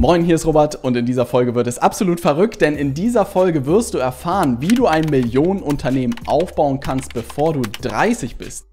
Moin, hier ist Robert und in dieser Folge wird es absolut verrückt, denn in dieser Folge wirst du erfahren, wie du ein Millionenunternehmen aufbauen kannst, bevor du 30 bist.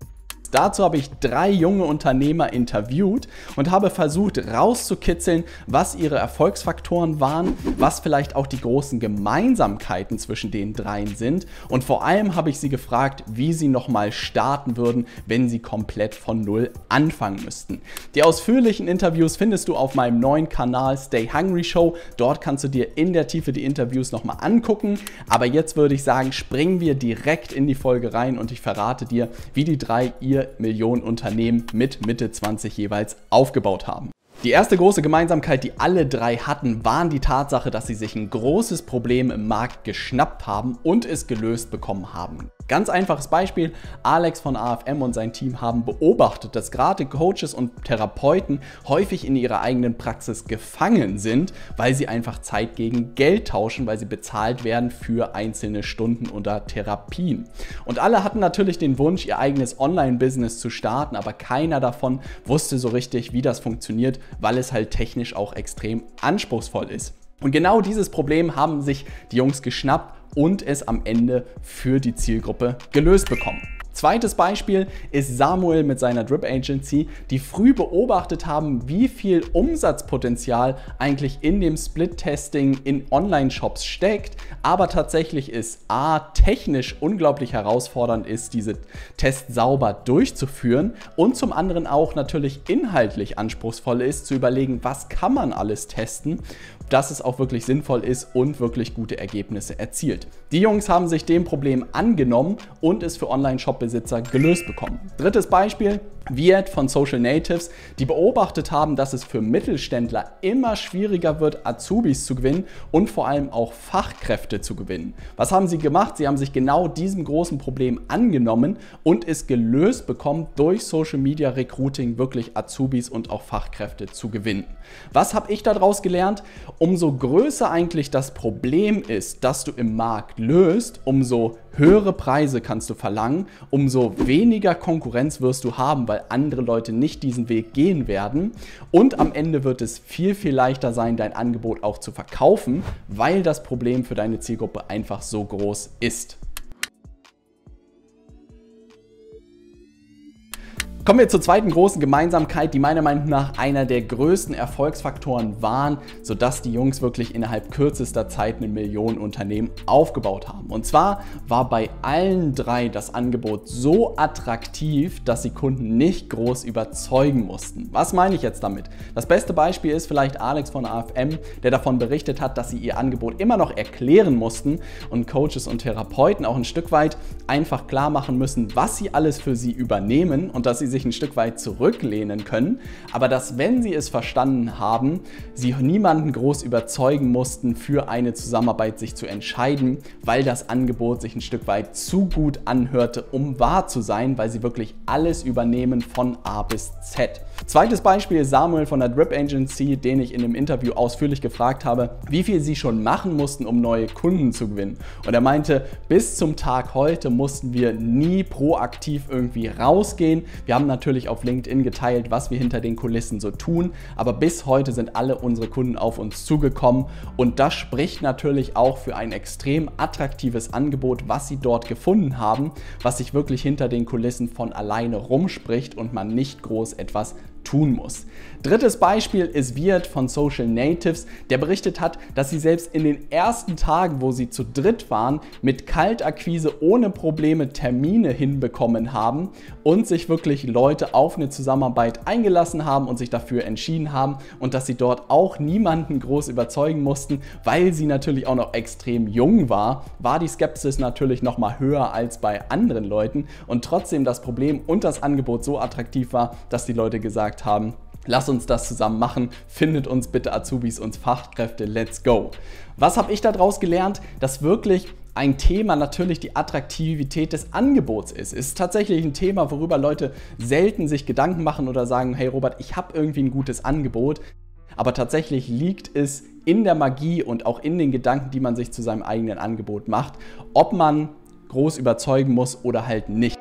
Dazu habe ich drei junge Unternehmer interviewt und habe versucht rauszukitzeln, was ihre Erfolgsfaktoren waren, was vielleicht auch die großen Gemeinsamkeiten zwischen den dreien sind und vor allem habe ich sie gefragt, wie sie nochmal starten würden, wenn sie komplett von Null anfangen müssten. Die ausführlichen Interviews findest du auf meinem neuen Kanal Stay Hungry Show. Dort kannst du dir in der Tiefe die Interviews nochmal angucken. Aber jetzt würde ich sagen, springen wir direkt in die Folge rein und ich verrate dir, wie die drei ihr 4 Millionen Unternehmen mit Mitte 20 jeweils aufgebaut haben. Die erste große Gemeinsamkeit, die alle drei hatten, waren die Tatsache, dass sie sich ein großes Problem im Markt geschnappt haben und es gelöst bekommen haben. Ganz einfaches Beispiel, Alex von AFM und sein Team haben beobachtet, dass gerade Coaches und Therapeuten häufig in ihrer eigenen Praxis gefangen sind, weil sie einfach Zeit gegen Geld tauschen, weil sie bezahlt werden für einzelne Stunden oder Therapien. Und alle hatten natürlich den Wunsch, ihr eigenes Online-Business zu starten, aber keiner davon wusste so richtig, wie das funktioniert, weil es halt technisch auch extrem anspruchsvoll ist. Und genau dieses Problem haben sich die Jungs geschnappt und es am Ende für die Zielgruppe gelöst bekommen. Zweites Beispiel ist Samuel mit seiner Drip Agency, die früh beobachtet haben, wie viel Umsatzpotenzial eigentlich in dem Split-Testing in Online-Shops steckt, aber tatsächlich ist A, technisch unglaublich herausfordernd ist, diese Tests sauber durchzuführen und zum anderen auch natürlich inhaltlich anspruchsvoll ist, zu überlegen, was kann man alles testen dass es auch wirklich sinnvoll ist und wirklich gute Ergebnisse erzielt. Die Jungs haben sich dem Problem angenommen und es für Online-Shop-Besitzer gelöst bekommen. Drittes Beispiel, Viet von Social Natives, die beobachtet haben, dass es für Mittelständler immer schwieriger wird, Azubis zu gewinnen und vor allem auch Fachkräfte zu gewinnen. Was haben sie gemacht? Sie haben sich genau diesem großen Problem angenommen und es gelöst bekommen, durch Social Media Recruiting wirklich Azubis und auch Fachkräfte zu gewinnen. Was habe ich daraus gelernt? Umso größer eigentlich das Problem ist, das du im Markt löst, umso höhere Preise kannst du verlangen, umso weniger Konkurrenz wirst du haben, weil andere Leute nicht diesen Weg gehen werden. Und am Ende wird es viel, viel leichter sein, dein Angebot auch zu verkaufen, weil das Problem für deine Zielgruppe einfach so groß ist. Kommen wir zur zweiten großen Gemeinsamkeit, die meiner Meinung nach einer der größten Erfolgsfaktoren waren, sodass die Jungs wirklich innerhalb kürzester Zeit ein Millionenunternehmen aufgebaut haben. Und zwar war bei allen drei das Angebot so attraktiv, dass sie Kunden nicht groß überzeugen mussten. Was meine ich jetzt damit? Das beste Beispiel ist vielleicht Alex von AFM, der davon berichtet hat, dass sie ihr Angebot immer noch erklären mussten und Coaches und Therapeuten auch ein Stück weit einfach klar machen müssen, was sie alles für sie übernehmen und dass sie sich sich ein Stück weit zurücklehnen können, aber dass, wenn sie es verstanden haben, sie niemanden groß überzeugen mussten, für eine Zusammenarbeit sich zu entscheiden, weil das Angebot sich ein Stück weit zu gut anhörte, um wahr zu sein, weil sie wirklich alles übernehmen von A bis Z. Zweites Beispiel Samuel von der Drip Agency, den ich in dem Interview ausführlich gefragt habe, wie viel sie schon machen mussten, um neue Kunden zu gewinnen. Und er meinte, bis zum Tag heute mussten wir nie proaktiv irgendwie rausgehen. Wir haben natürlich auf LinkedIn geteilt, was wir hinter den Kulissen so tun, aber bis heute sind alle unsere Kunden auf uns zugekommen. Und das spricht natürlich auch für ein extrem attraktives Angebot, was sie dort gefunden haben, was sich wirklich hinter den Kulissen von alleine rumspricht und man nicht groß etwas tun muss. Drittes Beispiel ist Wirt von Social Natives, der berichtet hat, dass sie selbst in den ersten Tagen, wo sie zu dritt waren, mit Kaltakquise ohne Probleme Termine hinbekommen haben und sich wirklich Leute auf eine Zusammenarbeit eingelassen haben und sich dafür entschieden haben und dass sie dort auch niemanden groß überzeugen mussten, weil sie natürlich auch noch extrem jung war, war die Skepsis natürlich noch mal höher als bei anderen Leuten und trotzdem das Problem und das Angebot so attraktiv war, dass die Leute gesagt gesagt haben, Lass uns das zusammen machen. Findet uns bitte Azubis und Fachkräfte. Let's go. Was habe ich daraus gelernt? Dass wirklich ein Thema natürlich die Attraktivität des Angebots ist. Es ist tatsächlich ein Thema, worüber Leute selten sich Gedanken machen oder sagen, hey Robert, ich habe irgendwie ein gutes Angebot. Aber tatsächlich liegt es in der Magie und auch in den Gedanken, die man sich zu seinem eigenen Angebot macht, ob man groß überzeugen muss oder halt nicht.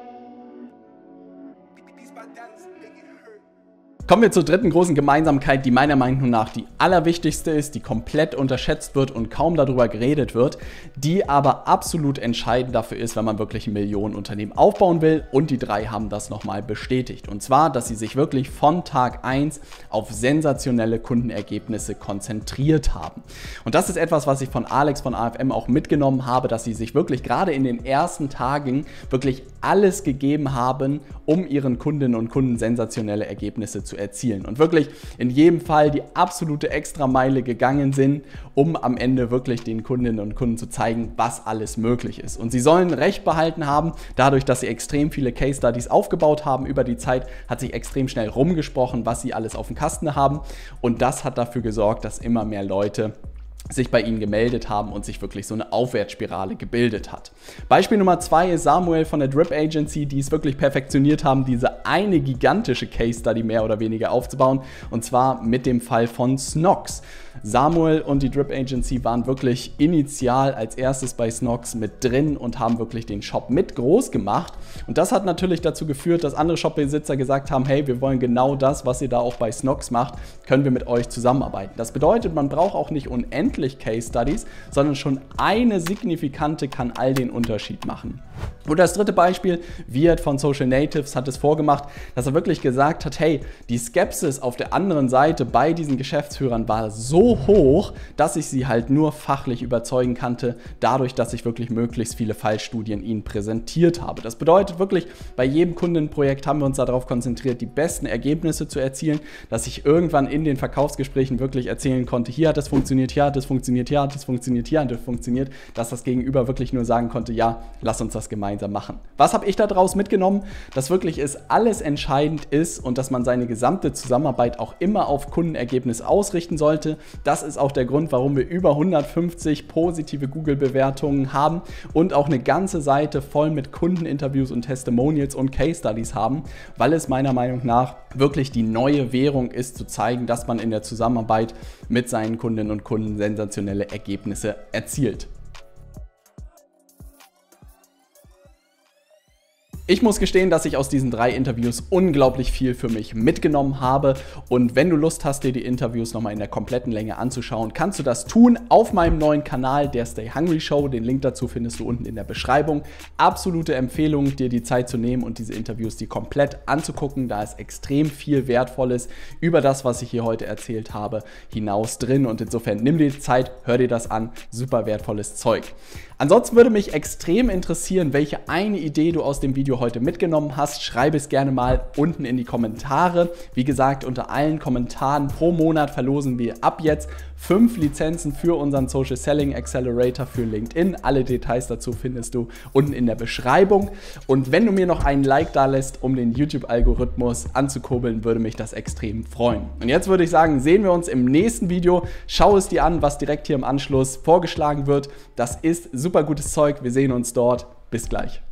Kommen wir zur dritten großen Gemeinsamkeit, die meiner Meinung nach die allerwichtigste ist, die komplett unterschätzt wird und kaum darüber geredet wird, die aber absolut entscheidend dafür ist, wenn man wirklich ein Millionenunternehmen aufbauen will. Und die drei haben das nochmal bestätigt. Und zwar, dass sie sich wirklich von Tag 1 auf sensationelle Kundenergebnisse konzentriert haben. Und das ist etwas, was ich von Alex von AFM auch mitgenommen habe, dass sie sich wirklich gerade in den ersten Tagen wirklich alles gegeben haben, um ihren Kundinnen und Kunden sensationelle Ergebnisse zu erzielen. Und wirklich in jedem Fall die absolute Extrameile gegangen sind, um am Ende wirklich den Kundinnen und Kunden zu zeigen, was alles möglich ist. Und sie sollen Recht behalten haben, dadurch, dass sie extrem viele Case Studies aufgebaut haben über die Zeit, hat sich extrem schnell rumgesprochen, was sie alles auf dem Kasten haben. Und das hat dafür gesorgt, dass immer mehr Leute sich bei ihnen gemeldet haben und sich wirklich so eine Aufwärtsspirale gebildet hat. Beispiel Nummer zwei ist Samuel von der Drip Agency, die es wirklich perfektioniert haben, diese eine gigantische Case Study mehr oder weniger aufzubauen und zwar mit dem Fall von Snox. Samuel und die Drip Agency waren wirklich initial als erstes bei Snox mit drin und haben wirklich den Shop mit groß gemacht. Und das hat natürlich dazu geführt, dass andere Shopbesitzer gesagt haben, hey, wir wollen genau das, was ihr da auch bei Snox macht, können wir mit euch zusammenarbeiten. Das bedeutet, man braucht auch nicht unendlich Case Studies, sondern schon eine signifikante kann all den Unterschied machen. Und das dritte Beispiel, Wirt von Social Natives hat es vorgemacht, dass er wirklich gesagt hat, hey, die Skepsis auf der anderen Seite bei diesen Geschäftsführern war so hoch, dass ich sie halt nur fachlich überzeugen kannte, dadurch, dass ich wirklich möglichst viele Fallstudien ihnen präsentiert habe. Das bedeutet wirklich, bei jedem Kundenprojekt haben wir uns darauf konzentriert, die besten Ergebnisse zu erzielen, dass ich irgendwann in den Verkaufsgesprächen wirklich erzählen konnte, hier hat es funktioniert, hier hat es funktioniert, hier hat es funktioniert, hier hat es funktioniert, dass das Gegenüber wirklich nur sagen konnte, ja, lass uns das gemeinsam machen. Was habe ich daraus mitgenommen? Dass wirklich es alles entscheidend ist und dass man seine gesamte Zusammenarbeit auch immer auf Kundenergebnis ausrichten sollte. Das ist auch der Grund, warum wir über 150 positive Google-Bewertungen haben und auch eine ganze Seite voll mit Kundeninterviews und Testimonials und Case Studies haben, weil es meiner Meinung nach wirklich die neue Währung ist, zu zeigen, dass man in der Zusammenarbeit mit seinen Kundinnen und Kunden sensationelle Ergebnisse erzielt. Ich muss gestehen, dass ich aus diesen drei Interviews unglaublich viel für mich mitgenommen habe. Und wenn du Lust hast, dir die Interviews nochmal in der kompletten Länge anzuschauen, kannst du das tun auf meinem neuen Kanal, der Stay Hungry Show. Den Link dazu findest du unten in der Beschreibung. Absolute Empfehlung, dir die Zeit zu nehmen und diese Interviews die komplett anzugucken. Da ist extrem viel Wertvolles über das, was ich hier heute erzählt habe, hinaus drin. Und insofern nimm dir die Zeit, hör dir das an. Super wertvolles Zeug. Ansonsten würde mich extrem interessieren, welche eine Idee du aus dem Video heute mitgenommen hast. Schreibe es gerne mal unten in die Kommentare. Wie gesagt, unter allen Kommentaren pro Monat verlosen wir ab jetzt fünf Lizenzen für unseren Social Selling Accelerator für LinkedIn. Alle Details dazu findest du unten in der Beschreibung. Und wenn du mir noch einen Like da lässt, um den YouTube-Algorithmus anzukurbeln, würde mich das extrem freuen. Und jetzt würde ich sagen, sehen wir uns im nächsten Video. Schau es dir an, was direkt hier im Anschluss vorgeschlagen wird. Das ist super gutes Zeug. Wir sehen uns dort. Bis gleich.